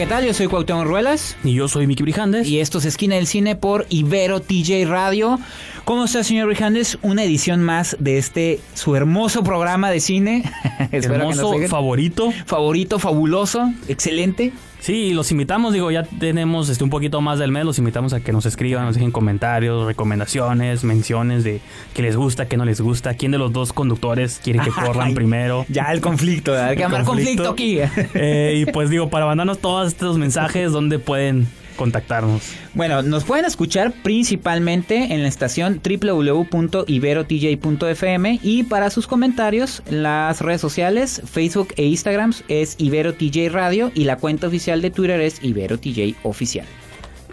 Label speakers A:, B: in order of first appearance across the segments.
A: ¿Qué tal? Yo soy Cuauhtémoc Ruelas.
B: Y yo soy Miki Brijandes.
A: Y esto es Esquina del Cine por Ibero TJ Radio. ¿Cómo está, señor Brijandes? Una edición más de este, su hermoso programa de cine.
B: hermoso, favorito.
A: Favorito, fabuloso, excelente.
B: Sí, los invitamos, digo, ya tenemos este un poquito más del mes, los invitamos a que nos escriban, nos dejen comentarios, recomendaciones, menciones de qué les gusta, qué no les gusta, quién de los dos conductores quiere que corran primero.
A: Ya el conflicto, hay que llamar conflicto. aquí.
B: Eh, y pues digo, para mandarnos todos estos mensajes, ¿dónde pueden contactarnos?
A: Bueno, nos pueden escuchar principalmente en la estación www.iberotj.fm y para sus comentarios, las redes sociales, Facebook e Instagram es IberoTJ Radio y la cuenta oficial de Twitter es IberoTJ Oficial.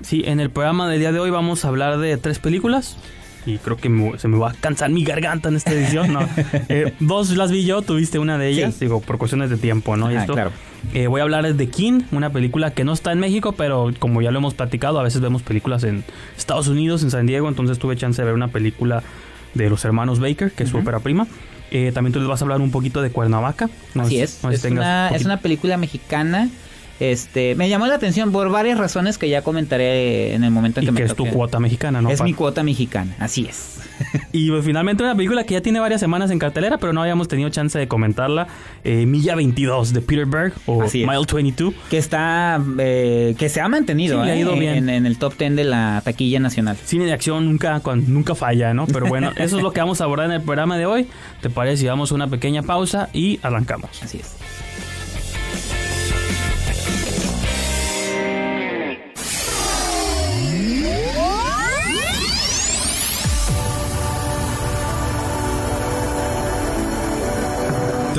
B: Sí, en el programa del día de hoy vamos a hablar de tres películas y creo que se me va a cansar mi garganta en esta edición, ¿no? Eh, dos las vi yo, tuviste una de ellas, digo, por cuestiones de tiempo, ¿no?
A: Ah, claro.
B: Eh, voy a hablar de King, una película que no está en México, pero como ya lo hemos platicado, a veces vemos películas en Estados Unidos, en San Diego, entonces tuve chance de ver una película de los hermanos Baker, que es su ópera prima. Eh, también tú les vas a hablar un poquito de Cuernavaca.
A: Así es, es, una, es una película mexicana este, me llamó la atención por varias razones que ya comentaré en el momento en que,
B: que es tu cuota mexicana, ¿no?
A: Es mi cuota mexicana, así es.
B: y pues, finalmente una película que ya tiene varias semanas en cartelera, pero no habíamos tenido chance de comentarla. Eh, Milla 22 de Peter Berg o Mile 22.
A: Que está, eh, que se ha mantenido
B: ha ido
A: eh,
B: bien.
A: En, el top 10 de la taquilla nacional.
B: Cine de acción nunca, nunca falla, ¿no? Pero bueno, eso es lo que vamos a abordar en el programa de hoy. ¿Te parece si damos una pequeña pausa y arrancamos?
A: Así es.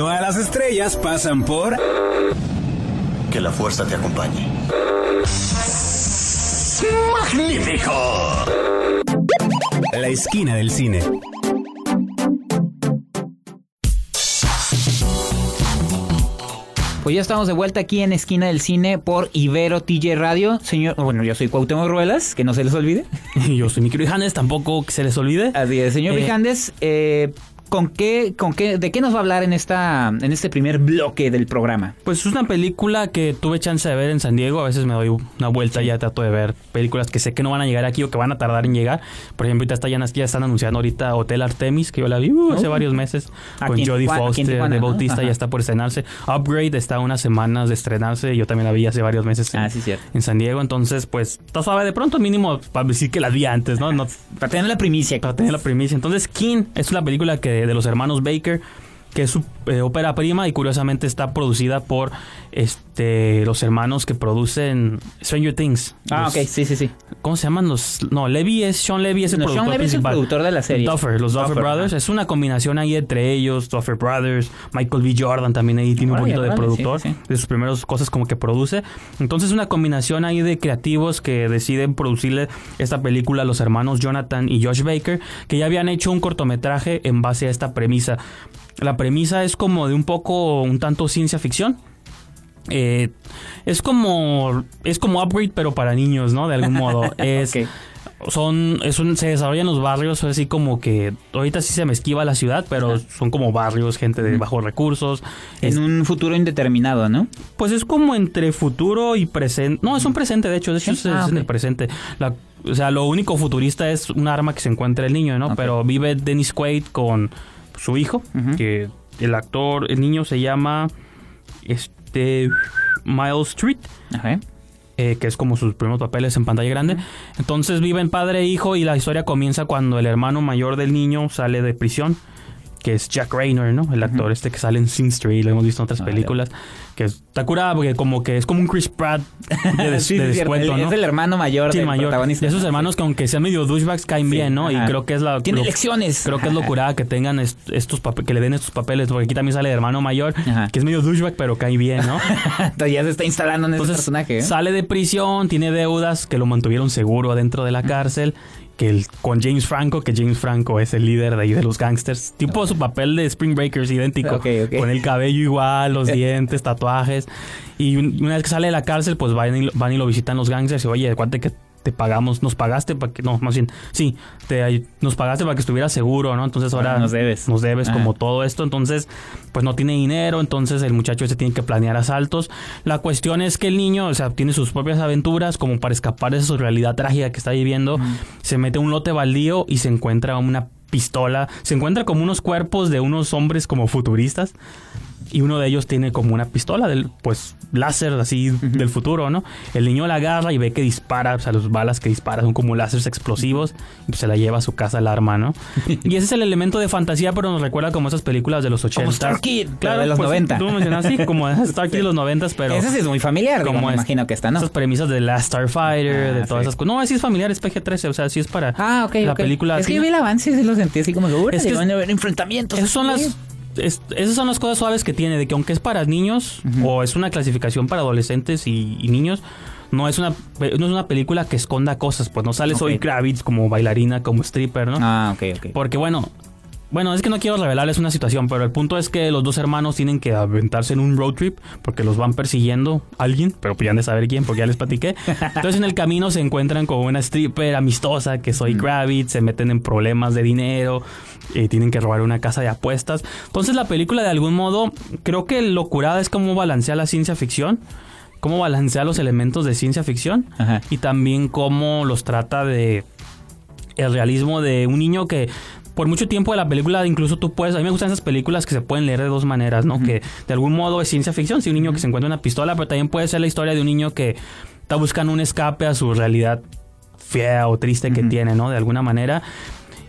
C: Todas las estrellas pasan por...
D: Que la fuerza te acompañe.
E: ¡Magnífico!
C: La esquina del cine.
A: Pues ya estamos de vuelta aquí en Esquina del Cine por Ibero TJ Radio. Señor, bueno, yo soy Cuauhtémoc Ruelas, que no se les olvide.
B: Y yo soy Micro Brijandes, tampoco que se les olvide.
A: Así es, señor
B: Eh,
A: Brijandes, eh, ¿con qué, con qué, de qué nos va a hablar en esta, en este primer bloque del programa?
B: Pues es una película que tuve chance de ver en San Diego. A veces me doy una vuelta y ya trato de ver películas que sé que no van a llegar aquí o que van a tardar en llegar. Por ejemplo, ahorita está, ya, ya están anunciando ahorita Hotel Artemis, que yo la vi uh, hace
A: Oh.
B: varios meses. Con Jodie Foster,
A: Tijuana,
B: de. Bautista, ya está por estrenarse. Upgrade está unas semanas de estrenarse. Yo también la vi hace varios meses en,
A: Ah, sí, cierto.
B: en San Diego. Entonces, pues, está suave. De pronto, mínimo, para decir que la vi antes, ¿no? no
A: Para tener la primicia.
B: para tener la primicia. Entonces, King es una película que de los hermanos Baker, que es su eh, ópera prima y curiosamente está producida por este los hermanos que producen Stranger Things.
A: Ah,
B: Los-
A: ok, sí, sí, sí.
B: ¿Cómo se llaman los? No, Levy es Sean Levy es el
A: No,
B: productor
A: Sean Levy es el
B: principal.
A: productor de la serie.
B: Duffer, los Duffer,
A: Duffer,
B: Brothers. Es una combinación ahí entre ellos, Duffer Brothers, Michael B. Jordan también ahí tiene un
A: Órale,
B: poquito de productor,
A: sí, sí.
B: de sus primeras cosas como que produce. Entonces una combinación ahí de creativos que deciden producirle esta película a los hermanos Jonathan y Josh Baker, que ya habían hecho un cortometraje en base a esta premisa. La premisa es como de un poco, un tanto ciencia ficción. Eh, es como es como Upgrade pero para niños, ¿no? De algún modo. Es son es un- se desarrollan los barrios así como que ahorita sí se me esquiva la ciudad, pero son como barrios, gente de bajos recursos. Es-
A: En un futuro indeterminado, ¿no?
B: pues es como entre futuro y presente. No, es un presente, de hecho, de hecho
A: Sí.
B: es,
A: Ah,
B: en el presente. La- o sea, lo único futurista es un arma que se encuentra el niño, ¿no? Pero vive Dennis Quaid con su hijo, que el actor, el niño se llama este Miles Street.
A: Ajá.
B: eh, que es como sus primeros papeles en pantalla grande. Entonces viven padre e hijo y la historia comienza cuando el hermano mayor del niño sale de prisión, que es Jack Raynor, ¿no? El actor este que sale en Sin Street, lo hemos visto en otras
A: Ah,
B: películas, que está curada porque como que es como un Chris Pratt de, des-
A: Sí,
B: de descuento,
A: El-
B: ¿no?
A: Es el hermano mayor
B: Sí,
A: del
B: mayor.
A: protagonista.
B: De esos hermanos que aunque sean medio douchebags caen
A: Sí,
B: bien, ¿no? Y creo que es la...
A: Tiene
B: lo-
A: lecciones.
B: Creo que es locura que tengan est- estos papeles, que le den estos papeles, porque aquí también sale el hermano mayor,
A: Ajá.
B: que es medio douchebag, pero cae bien, ¿no?
A: Entonces ya se está instalando en ese
B: Entonces
A: personaje. ¿eh?
B: sale de prisión, tiene deudas que lo mantuvieron seguro adentro de la cárcel, que el, con James Franco, que James Franco es el líder de ahí de los gangsters, tipo su papel de Spring Breakers idéntico, con el cabello igual, los dientes, tatuajes, y un- una vez que sale de la cárcel, pues van y, van y lo visitan los gangsters y oye, cuate que te pagamos, nos pagaste para que, no, más bien, sí, te, nos pagaste para que estuvieras seguro, ¿no? Entonces ahora
A: Ahora nos debes.
B: nos debes
A: Ajá.
B: como todo esto, entonces pues no tiene dinero, entonces el muchacho se tiene que planear asaltos. La cuestión es que el niño, o sea, tiene sus propias aventuras como para escapar de su realidad trágica que está viviendo, se mete a un lote baldío y se encuentra una pistola, se encuentra como unos cuerpos de unos hombres como futuristas y uno de ellos tiene como una pistola del pues láser así del futuro, ¿no? El niño la agarra y ve que dispara, o sea, las balas que dispara son como láseres explosivos y pues se la lleva a su casa el arma, ¿no? y ese es el elemento de fantasía, pero nos recuerda como esas películas de los 80.
A: Como Star Kid, pero de los
B: pues,
A: 90.
B: Tú mencionas así, como Star Kid de los 90, pero
A: Esa sí es muy familiar, digo, me
B: es-
A: imagino que está, ¿no?
B: Esas premisas de Last Starfighter,
A: Ah,
B: de todas
A: sí.
B: esas cosas. No, así es familiar, es PG-13, o sea, sí es para
A: Ah, ok,
B: la
A: ok.
B: película.
A: Es que
B: sí.
A: yo vi el avance y sí lo sentí así como que,
B: Es que
A: van a haber enfrentamientos.
B: Esas son
A: así.
B: las es- esas son las cosas suaves que tiene, de que aunque es para niños o es una clasificación para adolescentes y, y niños, no es una no es una película que esconda cosas, pues no sale Zoe
A: Ok.
B: Kravitz como bailarina, como stripper, ¿no?
A: Ah, ok, ok.
B: Porque bueno, bueno, es que no quiero revelarles una situación, pero el punto es que los dos hermanos tienen que aventarse en un road trip porque los van persiguiendo alguien, pero pues ya han de saber quién porque ya les platiqué. Entonces en el camino se encuentran con una stripper amistosa que soy Kravitz, se meten en problemas de dinero, eh, tienen que robar una casa de apuestas. Entonces la película de algún modo, creo que lo curada es cómo balancea la ciencia ficción. Cómo balancea los elementos de ciencia ficción
A: Ajá.
B: y también cómo los trata de el realismo de un niño que por mucho tiempo de la película incluso tú puedes, a mí me gustan esas películas que se pueden leer de dos maneras, ¿no? Que de algún modo es ciencia ficción, si un niño que se encuentra una pistola, pero también puede ser la historia de un niño que está buscando un escape a su realidad fea o triste que tiene, ¿no? De alguna manera.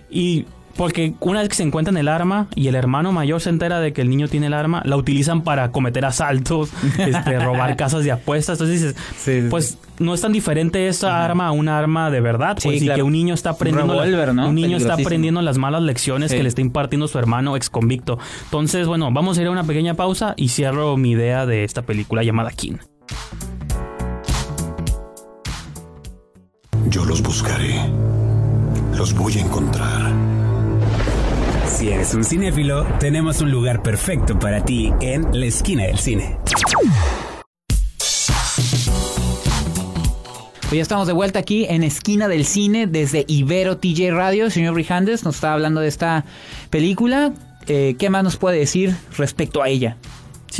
B: Y porque una vez que se encuentran el arma y el hermano mayor se entera de que el niño tiene el arma, la utilizan para cometer asaltos, este, robar casas de apuestas. Entonces dices,
A: Sí, sí,
B: pues no es tan diferente esa arma a una arma de verdad,
A: Sí,
B: pues, y
A: claro.
B: que un niño está aprendiendo, la-
A: revólver, ¿no?
B: un niño está aprendiendo las malas lecciones
A: Sí.
B: que le está impartiendo su hermano ex convicto. Entonces, bueno, vamos a ir a una pequeña pausa y cierro mi idea de esta película llamada King.
D: Yo los buscaré. Los voy a encontrar.
C: Si eres un cinéfilo, tenemos un lugar perfecto para ti en la esquina del cine.
A: Pues ya estamos de vuelta aquí en Esquina del Cine desde Ibero TJ Radio. El señor Brijandes nos está hablando de esta película. Eh, ¿Qué más nos puede decir respecto a ella?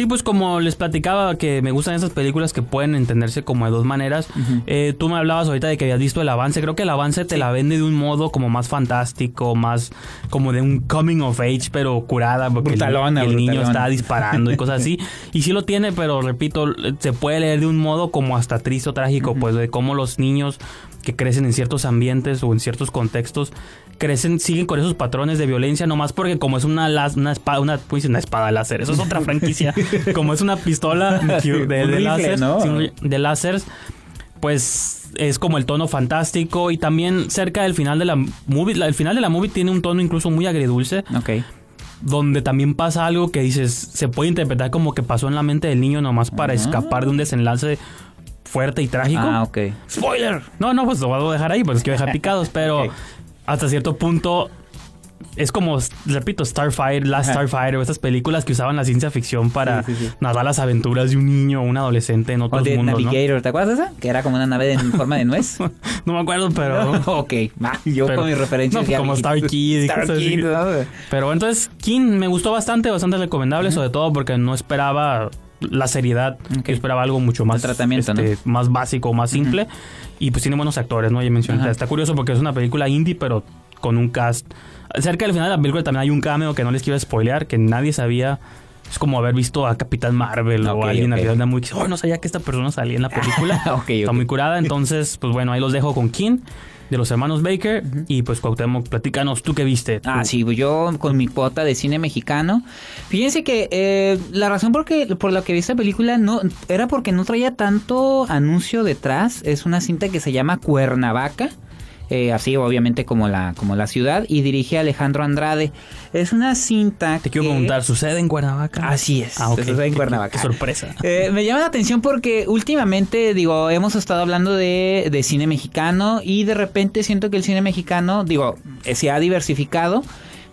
B: Sí, pues como les platicaba que me gustan esas películas que pueden entenderse como de dos maneras. Eh, tú me hablabas ahorita de que habías visto el avance. Creo que el avance te la vende de un modo como más fantástico, más como de un coming of age, pero curada, porque el-
A: Brutalona,
B: el, niño
A: brutalona.
B: está disparando y cosas así. Y sí lo tiene, pero repito, se puede leer de un modo como hasta triste o trágico, pues de cómo los niños que crecen en ciertos ambientes o en ciertos contextos crecen, siguen con esos patrones de violencia, nomás porque como es una, las- una espada, una, ¿cómo dice? una espada láser, eso es otra franquicia, como es una pistola de, de láser, de láseres, pues es como el tono fantástico y también cerca del final de la movie, la- el final de la movie tiene un tono incluso muy agridulce,
A: Ok.
B: donde también pasa algo que dices, se puede interpretar como que pasó en la mente del niño nomás para escapar de un desenlace fuerte y trágico.
A: Ah, ok.
B: ¡Spoiler! No, no, pues lo voy a dejar ahí, pues quiero dejar picados, pero. Hasta cierto punto es como, repito, Starfire, Last
A: Ajá.
B: Starfighter, o estas películas que usaban la ciencia ficción para
A: Sí, sí, sí.
B: narrar las aventuras de un niño o un adolescente en
A: O
B: otros
A: de
B: mundos, ¿no?
A: Navigator, ¿te acuerdas de esa? Que era como una nave en forma de nuez.
B: No me acuerdo, pero...
A: ok, yo
B: Pero-
A: con mis referencias
B: no, como Star Kid y
A: Star
B: cosas así.
A: Kid, ¿no?
B: Pero entonces, King me gustó bastante, bastante recomendable, sobre todo porque no esperaba la seriedad,
A: Ok.
B: yo esperaba algo mucho más,
A: El tratamiento,
B: este, más básico, más simple. Y pues tiene buenos actores, ¿no? Ya mencioné, está curioso porque es una película indie, pero con un cast. Cerca del final de la película también hay un cameo que no les quiero spoilear, que nadie sabía. Es como haber visto a Capitán Marvel o a alguien
A: ok.
B: al final de muy oh, no sabía que esta persona salía en la película.
A: Ok,
B: Está muy curada, entonces, pues bueno, ahí los dejo con King. De los hermanos Baker. Y pues Cuauhtémoc, platícanos, ¿tú qué viste?
A: Ah,
B: Tú-
A: sí, yo con mi cuota de cine mexicano. Fíjense que eh, la razón por, que, por la que vi esta película no era porque no traía tanto anuncio detrás. Es una cinta que se llama Cuernavaca. Eh, así obviamente como la, como la ciudad. Y dirige a Alejandro Andrade. Es una cinta
B: Te quiero preguntar, ¿sucede en Cuernavaca?
A: Así es,
B: Ah,
A: sucede en Cuernavaca.
B: Qué, sorpresa.
A: Eh, me llama la atención porque últimamente, digo, hemos estado hablando de, de cine mexicano y de repente siento que el cine mexicano, digo, eh, se ha diversificado,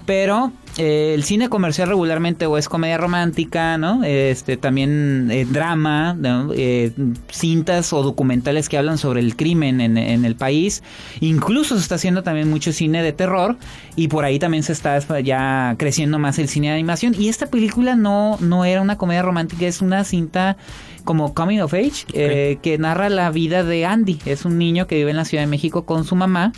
A: pero eh, el cine comercial regularmente o es comedia romántica, ¿no? Este, también eh, drama, ¿no? Eh, cintas o documentales que hablan sobre el crimen en, en el país. Incluso se está haciendo también mucho cine de terror y por ahí también se está ya creciendo más el cine de animación. Y esta película no, no era una comedia romántica, es una cinta como Coming of Age eh, que narra la vida de Andy. Es un niño que vive en la Ciudad de México con su mamá.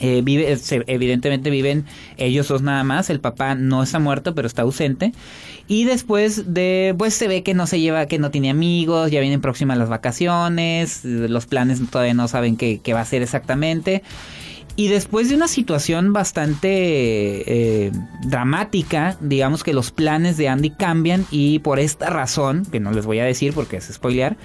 A: Eh, vive, se- evidentemente viven ellos dos nada más. El papá no está muerto, pero está ausente. Y después de, pues se ve que no se lleva, que no tiene amigos, ya vienen próximas las vacaciones, eh, los planes todavía no saben qué, qué va a hacer exactamente. Y después de una situación bastante eh, dramática, digamos que los planes de Andy cambian y por esta razón, que no les voy a decir porque es spoilear,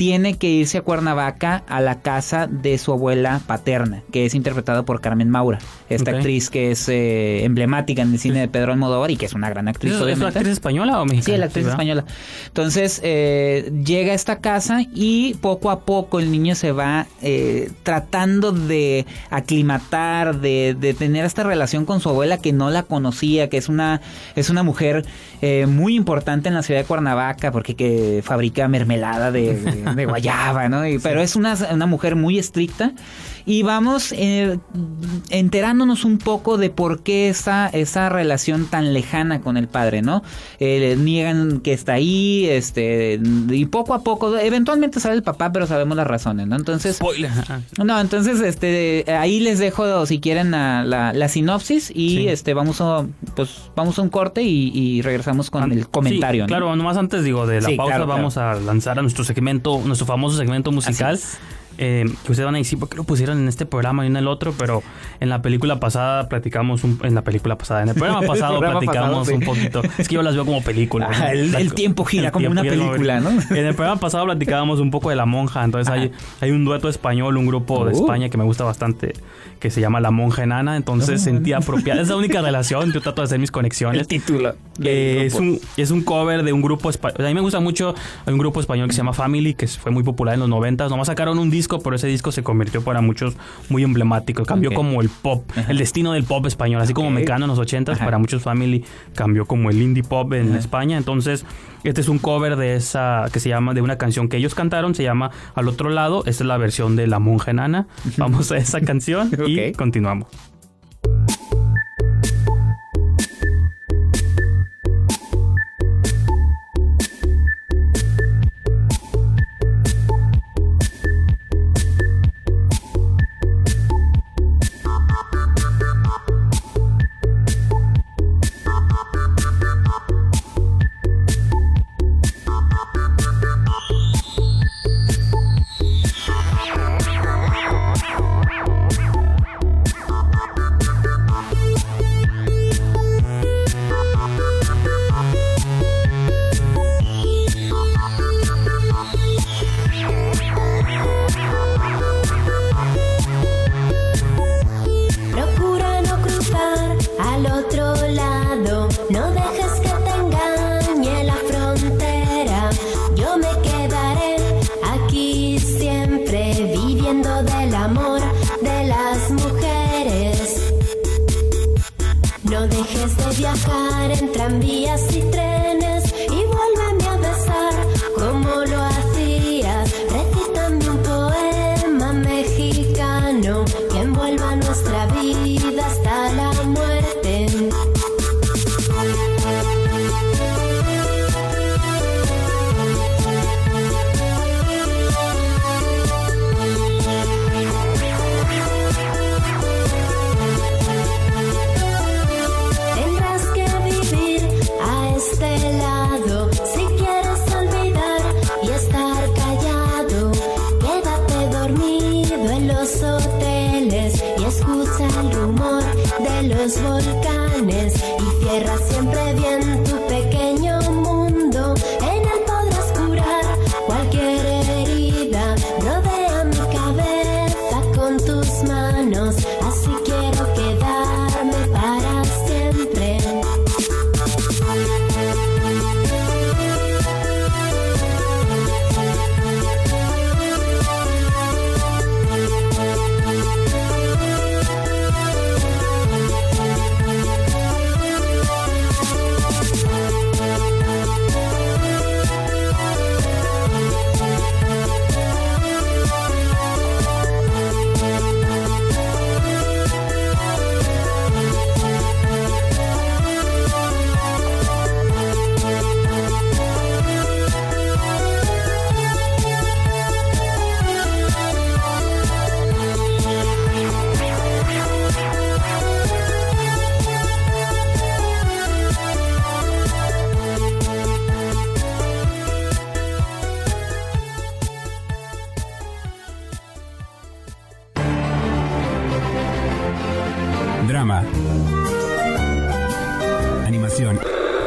A: tiene que irse a Cuernavaca a la casa de su abuela paterna, que es interpretada por Carmen Maura, esta actriz que es eh, emblemática en el cine de Pedro Almodóvar y que es una gran actriz.
B: ¿Es, es una
A: obviamente.
B: actriz española o mexicana?
A: Sí, la actriz
B: ¿verdad?
A: española. Entonces, eh, llega a esta casa y poco a poco el niño se va eh, tratando de aclimatar, de, de tener esta relación con su abuela que no la conocía, que es una, es una mujer eh, muy importante en la ciudad de Cuernavaca porque que fabrica mermelada de, de- de guayaba, ¿no? Y- pero es una, una mujer muy estricta. Y vamos eh, enterándonos un poco de por qué esa, esa relación tan lejana con el padre, ¿no? Eh, niegan que está ahí, este, y poco a poco, eventualmente sale el papá, pero sabemos las razones, ¿no? Entonces,
B: Spoiler.
A: No, entonces, este, ahí les dejo, si quieren, la, la- la sinopsis y,
B: Sí.
A: este, vamos a, pues, vamos a un corte y, y regresamos con el comentario,
B: Sí,
A: ¿no?
B: Claro, nomás antes digo de la pausa
A: claro,
B: vamos a lanzar a nuestro segmento, nuestro famoso segmento musical. Eh, que ustedes van a decir, ¿por qué lo pusieron en este programa y en el otro? Pero en la película pasada platicamos, un, en la película pasada, en el programa pasado
A: programa
B: platicamos
A: pasado, sí.
B: un poquito. Es que yo las veo como películas.
A: Ah, el- el tiempo gira como una película, ¿no?
B: En el programa pasado platicábamos un poco de La Monja, entonces hay, hay un dueto español, un grupo de
A: Uh.
B: España que me gusta bastante, que se llama La Monja Enana, entonces sentía apropiada. Es la única relación, yo trato de hacer mis conexiones.
A: el título.
B: Eh, es, un, es un cover de un grupo español. A mí me gusta mucho. Hay un grupo español que se llama Family, que fue muy popular en los 90. Nomás sacaron un disco, pero ese disco se convirtió para muchos muy emblemático. Cambió como el pop, el destino del pop español. Así como. Mecano en los 80,
A: Ajá.
B: para muchos Family cambió como el indie pop en España. Entonces, este es un cover de esa que se llama, de una canción que ellos cantaron, se llama Al otro lado. Esta es la versión de La Monja Enana. Vamos a esa canción y continuamos.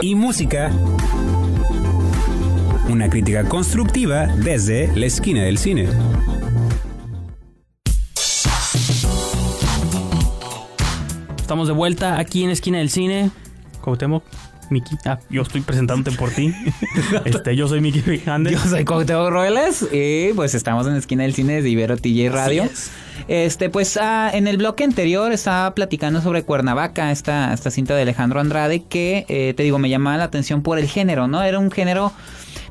F: Y
C: música. Una crítica constructiva desde la esquina del cine.
B: Estamos de vuelta aquí en Esquina del Cine. Cuauhtémoc, Miki. Ah, yo estoy presentándote por ti. este, yo soy Miki Fernández.
A: Yo soy Cuauhtémoc Roelas y pues estamos en la esquina del cine de Ibero TJ Radio.
B: es.
A: Este, pues ah, en el bloque anterior estaba platicando sobre Cuernavaca, esta, esta cinta de Alejandro Andrade, que eh, te digo, me llamaba la atención por el género, ¿no? Era un género.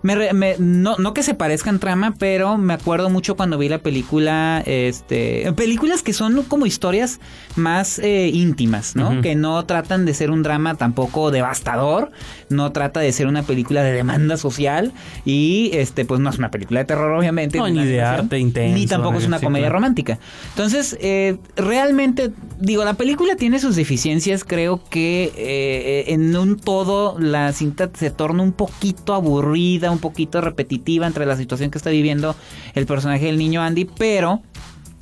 A: Me me- no, no que se parezca en trama, pero me acuerdo mucho cuando vi la película, este, películas que son como historias más eh, íntimas, ¿no? Que no tratan de ser un drama tampoco devastador, no trata de ser una película de demanda social y, este, pues no es una película de terror, obviamente,
B: No, ni
A: una
B: de arte intenso,
A: ni tampoco es una comedia romántica. Entonces, eh, realmente, digo, la película tiene sus deficiencias. Creo que eh, en un todo la cinta se torna un poquito aburrida, un poquito repetitiva entre la situación que está viviendo el personaje del niño Andy, pero...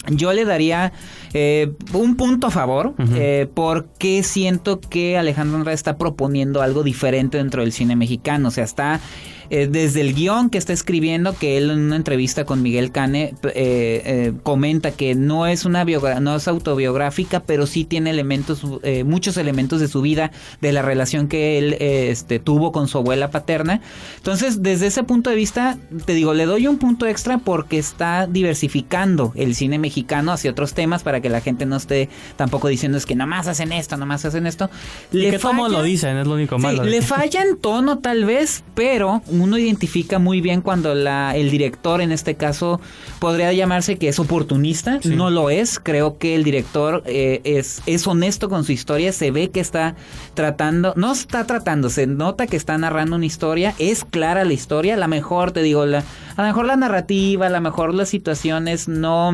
A: Yo le daría eh, un punto a favor eh, porque siento que Alejandro Andrade está proponiendo algo diferente dentro del cine mexicano. O sea, está eh, desde el guion que está escribiendo, que él en una entrevista con Miguel Cane eh, eh, comenta que no es una no es autobiográfica, pero sí tiene elementos, muchos elementos de su vida, de la relación que él este, tuvo con su abuela paterna. Entonces, desde ese punto de vista, te digo, le doy un punto extra porque está diversificando el cine mexicano hacia otros temas para que la gente no esté tampoco diciendo es que nomás hacen esto, nomás hacen esto.
B: Y que lo dicen, es lo único
A: Sí,
B: malo. de-
A: le falla en tono tal vez, pero uno identifica muy bien cuando la, el director, en este caso, podría llamarse que es oportunista.
B: Sí.
A: No lo es. Creo que el director eh, es, es honesto con su historia. Se ve que está tratando, no está tratando, se nota que está narrando una historia. Es clara la historia. A lo mejor, te digo, la, a lo mejor la narrativa, a lo mejor las situaciones no...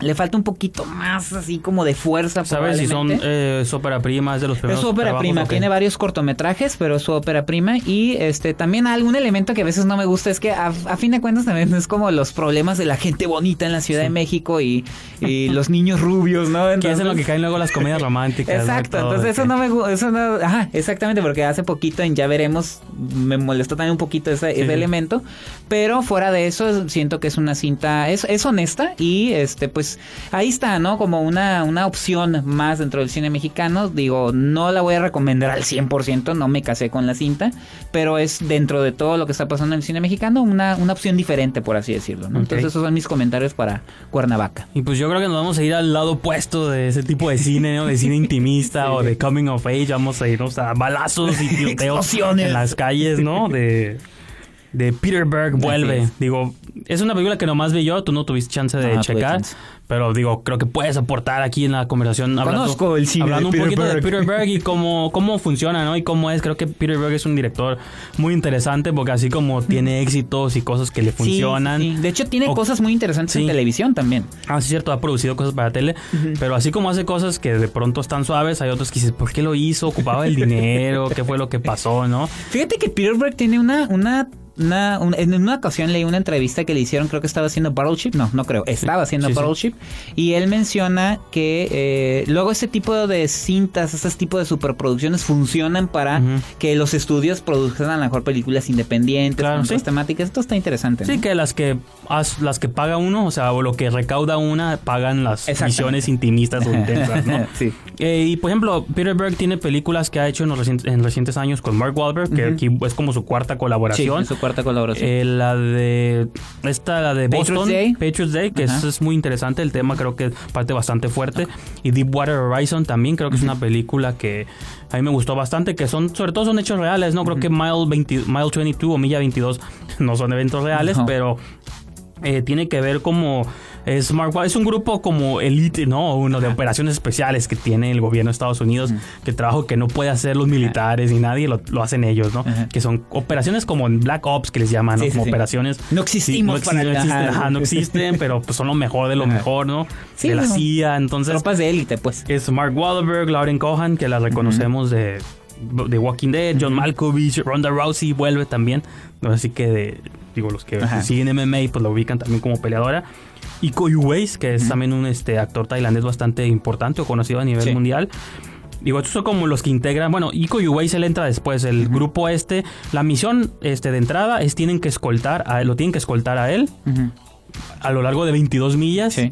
A: Le falta un poquito más así como de fuerza.
B: ¿Sabes si son eh, es ópera prima? Es de los primeros
A: Es su ópera prima,
B: ¿o qué?
A: tiene varios cortometrajes, pero es su ópera prima. Y este también algún elemento que a veces no me gusta es que a, a fin de cuentas también es como los problemas de la gente bonita en la Ciudad de México y, y los niños rubios, ¿no?
B: Que es en lo que
A: Entonces-
B: caen luego las comedias románticas.
A: Exacto, entonces eso
B: que-
A: no me gusta, eso no, ajá, exactamente, porque hace poquito en Ya Veremos me molestó también un poquito ese, ese
B: sí.
A: elemento, pero fuera de eso siento que es una cinta, es, es honesta y este pues ahí está, ¿no? Como una, una opción más dentro del cine mexicano, digo, no la voy a recomendar al 100%, no me casé con la cinta, pero es dentro de todo lo que está pasando en el cine mexicano una, una opción diferente, por así decirlo, ¿no? Entonces esos son mis comentarios para Cuernavaca.
B: Y pues yo creo que nos vamos a ir al lado opuesto de ese tipo de cine, ¿no? De cine intimista o de coming of age. Vamos a irnos a balazos y tiroteos en las calles, ¿no? De, de Peter Berg vuelve. Digo, es una película que nomás vi yo, tú no tuviste chance de
A: No,
B: checar.
A: chance.
B: Pero digo, creo que puedes aportar aquí en la conversación hablando,
A: Conozco el cine
B: hablando
A: de
B: un
A: Peter
B: poquito de. Peter Berg y cómo, cómo funciona, ¿no? Y cómo es. Creo que Peter Berg es un director muy interesante porque así como tiene éxitos y cosas que le
A: Sí,
B: funcionan.
A: sí. De hecho, tiene
B: o-
A: cosas muy interesantes en televisión también.
B: Ah, sí, es cierto, ha producido cosas para tele, pero así como hace cosas que de pronto están suaves, hay otros que dices, ¿por qué lo hizo? ¿Ocupaba el dinero? ¿Qué fue lo que pasó, no?
A: Fíjate que Peter Berg tiene una, una una, un- en una ocasión leí una entrevista que le hicieron, creo que estaba haciendo Battleship, no, no creo, estaba haciendo
B: sí, sí.
A: Battleship, y él menciona que eh, luego ese tipo de cintas, ese tipo de superproducciones funcionan para que los estudios produzcan a lo mejor películas independientes,
B: Claro,
A: con otras temáticas, esto está interesante.
B: Sí,
A: ¿no?
B: que las que las que paga uno, o sea, o lo que recauda una, pagan las misiones intimistas o intensas, ¿no?
A: sí.
B: Eh, y por ejemplo, Peter Berg tiene películas que ha hecho en, los recientes, en recientes años con Mark Wahlberg, que aquí es como su cuarta colaboración.
A: su cuarta colaboración.
B: Eh, la de esta la de
A: Patriots
B: Boston
A: Day.
B: Patriots Day que es, es muy interesante el tema creo que parte bastante fuerte y Deepwater Horizon también creo que es una película que a mí me gustó bastante que son sobre todo son hechos reales no creo que Mile 20 Mile 22 o Milla 22 no son eventos reales
A: No.
B: pero eh, tiene que ver como es Mark Wahlberg- es un grupo como elite, ¿no? Uno de operaciones especiales que tiene el gobierno de Estados Unidos, que el trabajo que no puede hacer los militares ni nadie lo, lo hacen ellos, ¿no? Que son operaciones como en Black Ops que les llaman, ¿no?
A: Sí, sí,
B: como
A: sí.
B: operaciones.
A: No existimos
B: Sí,
A: para
B: no,
A: el-
B: existen,
A: ajá.
B: ajá, no existen, pero pues son lo mejor de lo mejor, ¿no?
A: Sí,
B: de la
A: no.
B: CIA, entonces
A: Tropas de élite, pues.
B: es Mark Wahlberg, Lauren Cohan, que la reconocemos de, de Walking Dead, John Malkovich, Ronda Rousey vuelve también. ¿no? Así que, de, digo, los que siguen MMA, pues la ubican también como peleadora. Y Weiss, que es también un este, actor tailandés bastante importante o conocido a nivel
A: Sí.
B: mundial. Digo, estos son como los que integran. Bueno, Iko Uwais él entra después. El grupo este, la misión este, de entrada es tienen que escoltar a lo tienen que escoltar a él a lo largo de 22 millas
A: Sí.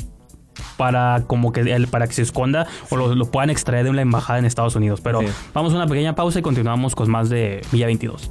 B: para como que él- para que se esconda o lo, lo puedan extraer de la embajada en Estados Unidos. Pero
A: Sí.
B: vamos a una pequeña pausa y continuamos con más de Milla 22.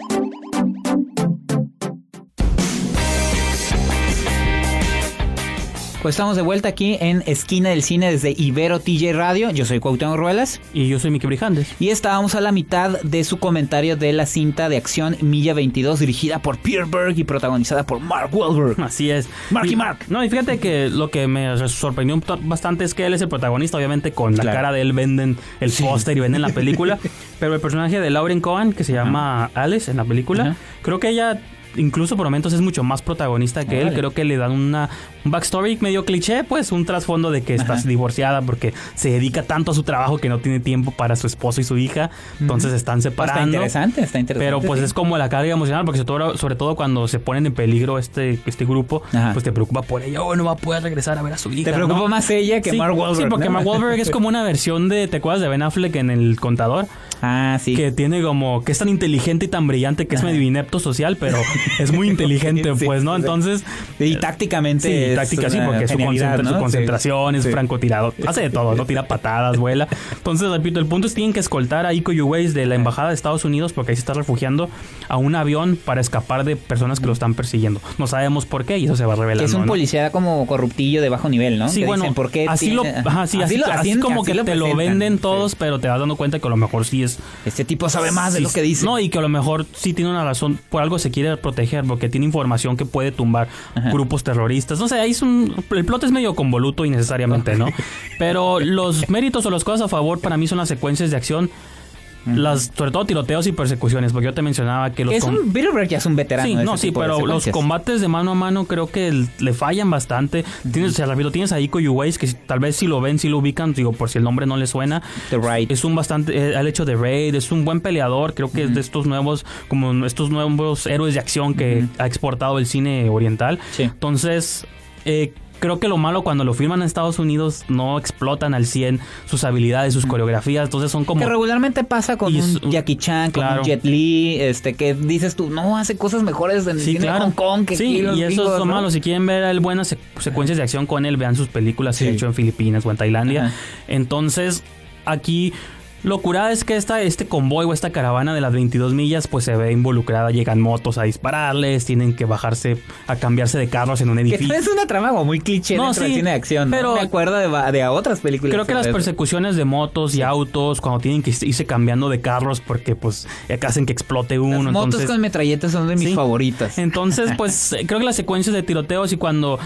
A: Pues estamos de vuelta aquí en Esquina del Cine desde Ibero TJ Radio. Yo soy Cuauhtémoc Ruelas.
B: Y yo soy Miki Brijandes.
A: Y estábamos a la mitad de su comentario de la cinta de acción Milla 22 dirigida por Peter Berg y protagonizada por Mark Wahlberg.
B: Así es.
A: Marky
B: Y-
A: Mark.
B: No, y fíjate que lo que me sorprendió bastante es que él es el protagonista. Obviamente, con la cara de él venden el
A: Sí.
B: póster y venden la película. pero el personaje de Lauren Cohen, que se llama Alice en la película, creo que ella. Incluso por momentos es mucho más protagonista que él. Creo que le dan una, un backstory medio cliché, pues un trasfondo de que estás divorciada porque se dedica tanto a su trabajo que no tiene tiempo para su esposo y su hija. Entonces están
A: Está
B: separando.
A: interesante, está interesante.
B: Pero pues
A: sí.
B: es como la carga emocional, porque sobre todo, sobre todo cuando se ponen en peligro este, este grupo,
A: Ajá.
B: pues te preocupa por ella. Oh, no va a poder regresar a ver a su hija.
A: Te preocupa
B: ¿no?
A: más ella que
B: sí,
A: Mark Wahlberg.
B: Sí, porque
A: ¿no?
B: Mark Wahlberg es como una versión de, ¿te acuerdas de Ben Affleck en El Contador?
A: Ah, sí.
B: Que tiene como, que es tan inteligente y tan brillante que es medio inepto social, pero es muy inteligente,
A: Sí,
B: pues, ¿no? Entonces...
A: Y tácticamente.
B: Sí, táctica sí, porque su,
A: genialidad,
B: concentra-
A: ¿no?
B: su
A: Sí.
B: concentración es francotirador. Hace de todo, ¿no? Tira patadas, vuela. Entonces, repito, el punto es que tienen que escoltar a Iko Uwais de la embajada de Estados Unidos porque ahí se está refugiando a un avión para escapar de personas que lo están persiguiendo. No sabemos por qué y eso se va revelando.
A: Que es un
B: ¿no?
A: policía como corruptillo de bajo nivel, ¿no?
B: Sí,
A: Que
B: bueno,
A: dicen, ¿por qué
B: así lo,
A: tiene-
B: ajá, sí, así,
A: lo-
B: así como que
A: así
B: te lo venden todos, pero te vas dando cuenta que a lo mejor sí es
A: Este tipo sabe más de lo que dice.
B: No, y que a lo mejor sí tiene una razón, por algo se quiere proteger, porque tiene información que puede tumbar
A: Ajá.
B: grupos terroristas. No sé, ahí es un, el plot es medio convoluto innecesariamente, ¿no? Pero los méritos o las cosas a favor para mí son las secuencias de acción, las sobre todo tiroteos y persecuciones, porque yo te mencionaba que los
A: es un Bilderberg ya es un veterano.
B: Sí,
A: de
B: no,
A: ese
B: sí, pero los combates de mano a mano creo que le fallan bastante. Tienes, o sea, repito, tienes a Iko Uwais, que si- tal vez si lo ven, si lo ubican, digo, por si el nombre no le suena.
A: The Raid.
B: Es un bastante, eh, al hecho de Raid, es un buen peleador, creo que es de estos nuevos, como estos nuevos héroes de acción que ha exportado el cine oriental.
A: Sí.
B: Entonces, eh, creo que lo malo cuando lo firman en Estados Unidos no explotan al 100 sus habilidades, sus coreografías, entonces son como...
A: Que regularmente pasa con un Jackie Chan, con
B: claro.
A: un Jet Li, este, que dices tú, no, hace cosas mejores en el
B: Sí, claro.
A: Hong Kong que
B: sí, y eso es lo malo. Si quieren ver el buenas sec- secuencias de acción con él, vean sus películas que ha hecho en Filipinas o en Tailandia.
A: Ajá.
B: Entonces, aquí lo curada es que esta, este convoy o esta caravana de las 22 millas pues se ve involucrada. Llegan motos a dispararles, tienen que bajarse a cambiarse de carros en un edificio.
A: es una trama muy cliché
B: No,
A: dentro del
B: sí,
A: cine de acción. ¿no?
B: pero-
A: Me acuerdo de, de otras películas.
B: Creo que las
A: eso.
B: persecuciones de motos y autos, cuando tienen que irse cambiando de carros porque pues hacen que explote uno.
A: Las motos
B: entonces,
A: con metralletas son de mis
B: Sí.
A: favoritas.
B: Entonces, pues creo que las secuencias de tiroteos y cuando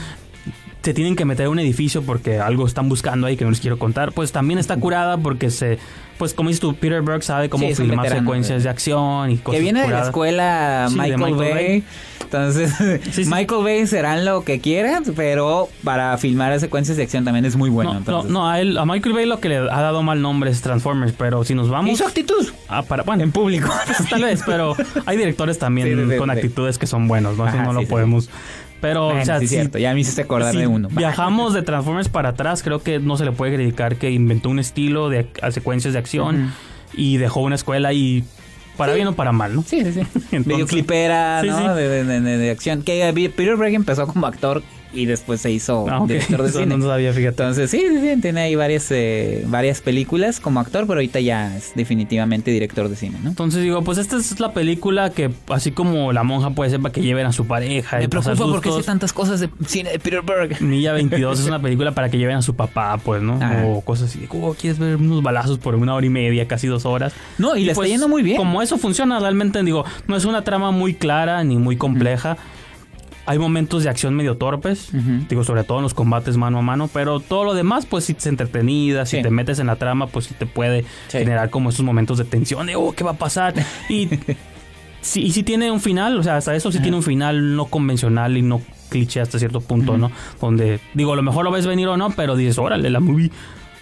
B: se tienen que meter a un edificio porque algo están buscando ahí que no les quiero contar. Pues también está curada porque se, pues como dices tú, Peter Berg sabe cómo
A: Sí,
B: filmar
A: veterano,
B: secuencias
A: de-
B: acción y cosas
A: que viene de la
B: curadas.
A: escuela
B: Sí,
A: Michael,
B: Michael
A: Bay.
B: Bay.
A: Entonces,
B: Sí.
A: Michael Bay serán lo que quieran, pero para filmar secuencias de acción también es muy bueno.
B: no, no,
A: entonces.
B: no, a él, a Michael Bay lo que le ha dado mal nombre es Transformers, pero si nos vamos
A: ¿Y su actitud?
B: a para, bueno,
A: En público.
B: tal vez, pero hay directores también con actitudes que son buenos, ¿no? Eso
A: Ajá,
B: no
A: sí,
B: lo podemos. Pero,
A: Bueno,
B: o sea,
A: sí,
B: si-
A: cierto, ya me hiciste acordar
B: si
A: de uno.
B: viajamos de Transformers para atrás, creo que no se le puede criticar que inventó un estilo de a secuencias de acción y dejó una escuela y para bien o para mal, ¿no?
A: Sí, sí, sí.
B: Entonces-
A: Videoclipera,
B: Sí,
A: ¿no? De, de- de- de acción. Que eh, Peter Berg empezó como actor y después se hizo
B: Ah, ok.
A: director de
B: Eso
A: cine.
B: no sabía, fíjate.
A: Entonces, sí, sí, sí, tiene ahí varias, eh, varias películas como actor, pero ahorita ya es definitivamente director de cine, ¿no?
B: Entonces digo, pues esta es la película que así como La Monja puede ser para que lleven a su pareja. y
A: Me preocupa porque sé tantas cosas de cine de Peter Berg.
B: Milla 22 es una película para que lleven a su papá, pues, ¿no?
A: Ajá.
B: O cosas así. Oh, ¿quieres ver unos balazos por una hora y media, casi dos horas?
A: No, y le está
B: pues,
A: yendo muy bien.
B: Como eso funciona realmente, digo, no es una trama muy clara ni muy compleja. Hay momentos de acción medio torpes, digo, sobre todo en los combates mano a mano, pero todo lo demás, pues si te es entretenida, si
A: Sí.
B: te metes en la trama, pues sí te puede
A: Sí.
B: generar como esos momentos de tensión, de, oh, ¿qué va a pasar? Y sí, y sí tiene un final, o sea, hasta eso sí tiene un final no convencional y no cliché hasta cierto punto, ¿no? Donde, digo, a lo mejor lo ves venir o no, pero dices, órale, la movie,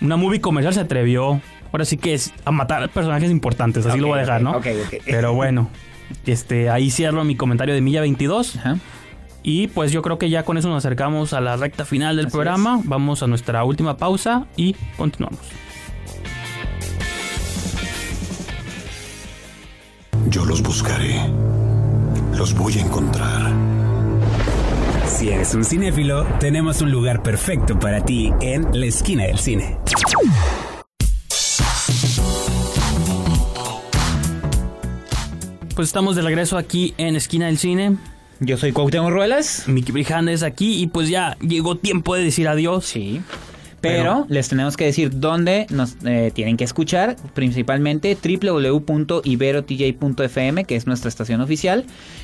B: una movie comercial se atrevió, ahora sí que es a matar personajes importantes, así lo voy a dejar, ¿no?
A: Ok, ok.
B: Pero bueno, este, ahí cierro mi comentario de Milla 22.
A: Ajá.
B: Y pues yo creo que ya con eso nos acercamos a la recta final del
A: Así
B: programa. Vamos a nuestra última pausa y continuamos.
D: Yo los buscaré. Los voy a encontrar.
C: Si eres un cinéfilo, tenemos un lugar perfecto para ti en la esquina del cine.
B: Pues estamos de regreso aquí en Esquina del Cine.
A: Yo soy Cuauhtémoc Ruelas.
B: Miki Brijandes aquí y pues ya llegó tiempo de decir adiós.
A: Sí. Pero,
B: Pero-
A: les tenemos que decir dónde nos eh, tienen que escuchar, principalmente www.iberotj.fm, que es nuestra estación oficial,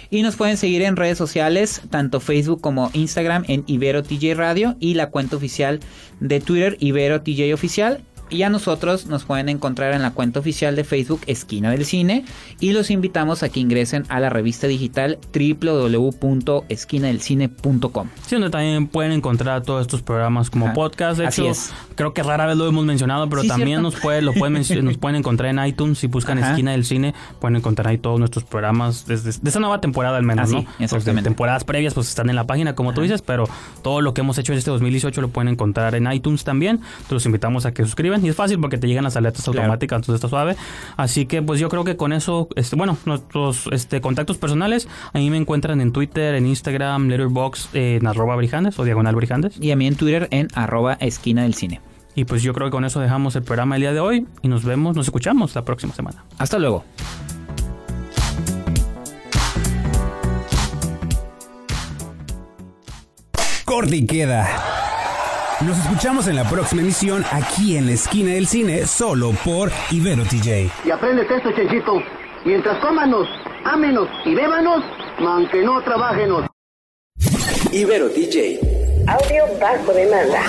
A: y nos pueden seguir en redes sociales, tanto Facebook como Instagram en Ibero TJ Radio y la cuenta oficial de Twitter Ibero TJ Oficial. Y a nosotros nos pueden encontrar en la cuenta oficial de Facebook Esquina del Cine y los invitamos a que ingresen a la revista digital www.esquinadelcine.com.
B: Sí, donde también pueden encontrar todos estos programas como
A: Ajá.
B: podcast. De
A: Así
B: hecho,
A: es.
B: creo que rara vez lo hemos mencionado, pero
A: Sí,
B: también
A: cierto.
B: nos puede, lo pueden, nos pueden encontrar en iTunes. Si buscan
A: Ajá.
B: Esquina del Cine, pueden encontrar ahí todos nuestros programas desde de esta nueva temporada al menos,
A: Así,
B: ¿no?
A: Ah, exactamente.
B: Temporadas previas pues están en la página, como tú dices, pero todo lo que hemos hecho en este 2018 lo pueden encontrar en iTunes también. Entonces los invitamos a que suscriban y es fácil porque te llegan las alertas
A: Claro.
B: automáticas, entonces está suave. Así que pues yo creo que con eso, este, bueno, nuestros este, contactos personales, a mí me encuentran en Twitter, en Instagram, Letterboxd, eh, en arroba brijandes o diagonal brijandes.
A: Y a mí en Twitter en arroba esquina del cine.
B: Y pues yo creo que con eso dejamos el programa el día de hoy y nos vemos, nos escuchamos la próxima semana.
A: Hasta luego.
C: Corte y queda. Nos escuchamos en la próxima emisión aquí en la esquina del cine, solo por Ibero TJ.
G: Y apréndete esto, Chenchito. Mientras cómanos, ámenos y bébanos, aunque no trabajenos.
E: Ibero DJ.
H: Audio bajo demanda.